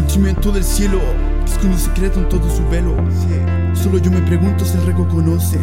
sentimiento del cielo que esconde un secreto en todo su velo. Solo yo me pregunto si el rego conoce.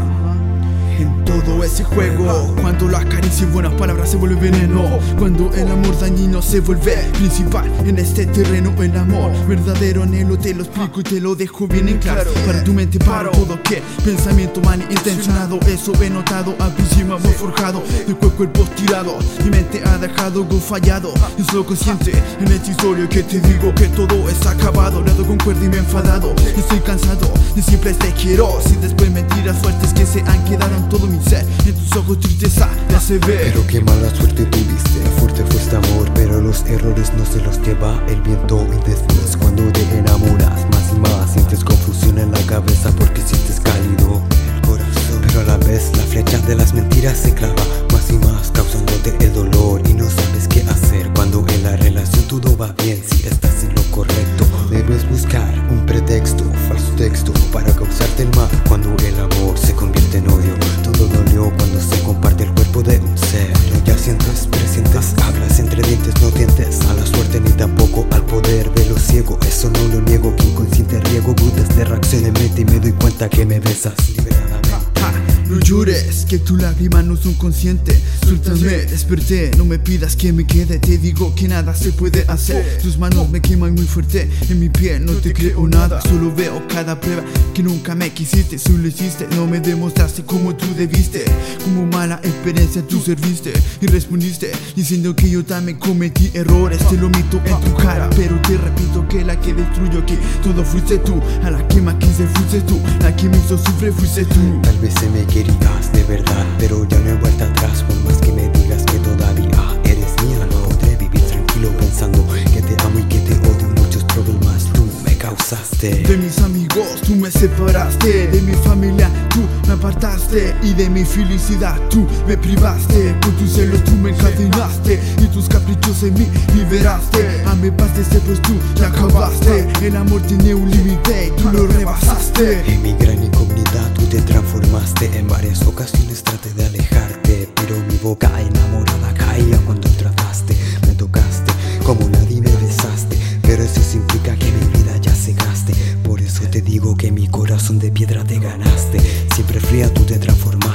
En todo ese juego, cuando la caricia y buenas palabras se vuelve veneno, cuando el amor dañino se vuelve principal en este terreno, el amor verdadero anhelo, te lo explico y te lo dejo bien en claro. Para tu mente, para todo que pensamiento mal intencionado, eso he notado, a encima muy forjado, de cuerpo tirado, mi mente ha dejado algo fallado, y soy consciente en esta historia que te digo que todo está acabado, lado con cuerda y me he enfadado, estoy cansado de siempre te quiero, si después mentiras fuertes que se han quedado todo mi ser En tus ojos tristeza te hace ver Pero qué mala suerte tuviste Fuerte fue este amor Pero los errores no se los lleva el viento. Y después cuando te enamoras Más y más sientes confusión en la cabeza Porque sientes cálido el corazón. Pero a la vez la flecha de las mentiras se clava Más y más causándote el dolor. Y no sabes qué hacer Cuando en la relación todo va bien Si estás cuenta que me besas no llores, que tu lágrima no son conscientes. Suéltame, desperté, no me pidas que me quede. Te digo que nada se puede hacer. Tus manos me queman muy fuerte En mi piel no te creo nada. Solo veo cada prueba que nunca me quisiste Solo hiciste, no me demostraste como tú debiste Como mala experiencia tú serviste Y respondiste diciendo que yo también cometí errores. Te lo mito en tu cara Pero te repito que la que destruyó aquí Todo fuiste tú, a la que más quise fuiste tú La que me hizo sufrir fuiste tú. Tal vez se me querías de verdad Pero ya no hay vuelta atrás por más que me digas que todavía eres mía No podré vivir tranquilo pensando que te amo y que te odio Muchos problemas tú me causaste. De mis amigos tú me separaste De mi familia tú me apartaste Y de mi felicidad tú me privaste. Con tus celos tú me encadenaste Y tus caprichos en mí liberaste. A mi paz desde pues tú ya acabaste. El amor tiene un límite y tú lo rebasaste. En mi gran tú te transformaste En varias ocasiones traté de alejarte Pero mi boca enamorada caía cuando trataste Me tocaste como nadie me besaste Pero eso implica que mi vida ya cegaste Por eso te digo que mi corazón de piedra te ganaste. Siempre fría tú te transformaste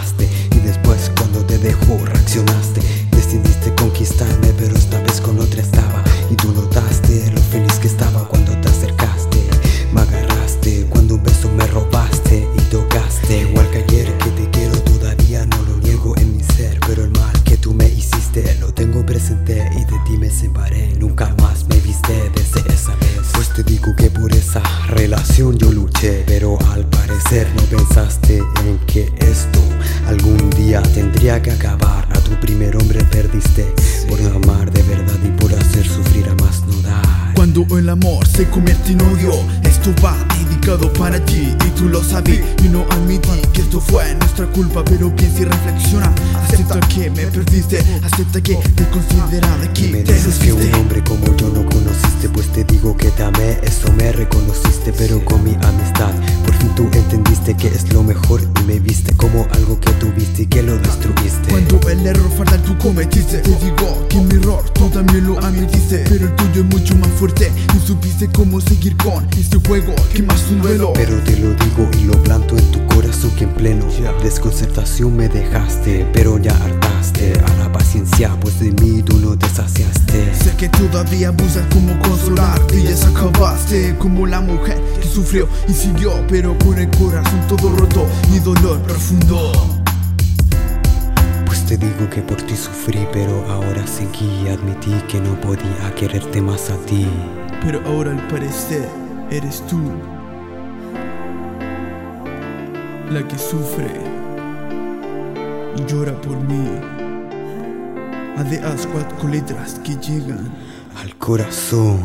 tu primer hombre perdiste por no amar de verdad y por hacer sufrir a más no dar. Cuando el amor se convierte en odio Esto va dedicado para ti y tú lo sabes. Y no admití que esto fue nuestra culpa Pero piensa y reflexiona Acepta que me perdiste Acepta que te consideraba aquí. Me dices que un hombre como yo no conociste Pues te digo que te amé, eso me reconociste Pero con mi amistad por fin tú entendiste que es lo mejor Y me viste como algo que tuviste y que lo destruiste. Cuando el error fatal tú cometiste Te digo que mi error tú también lo admitiste Pero el tuyo es mucho más fuerte Y supiste cómo seguir con este juego Que más un duelo Pero te lo digo y lo planto en tu corazón que en pleno Desconcertación me dejaste, pero ya hartaste. A la paciencia, pues de mí tú no te saciaste. Sé que todavía buscas cómo consolarte Y ya se acabaste como la mujer que sufrió y siguió Pero con el corazón todo roto y dolor profundo. Pues te digo que por ti sufrí, pero ahora seguí Admití que no podía quererte más a ti. Pero ahora al parecer eres tú La que sufre y llora por mí. A de as cuatro letras que llegan Al corazón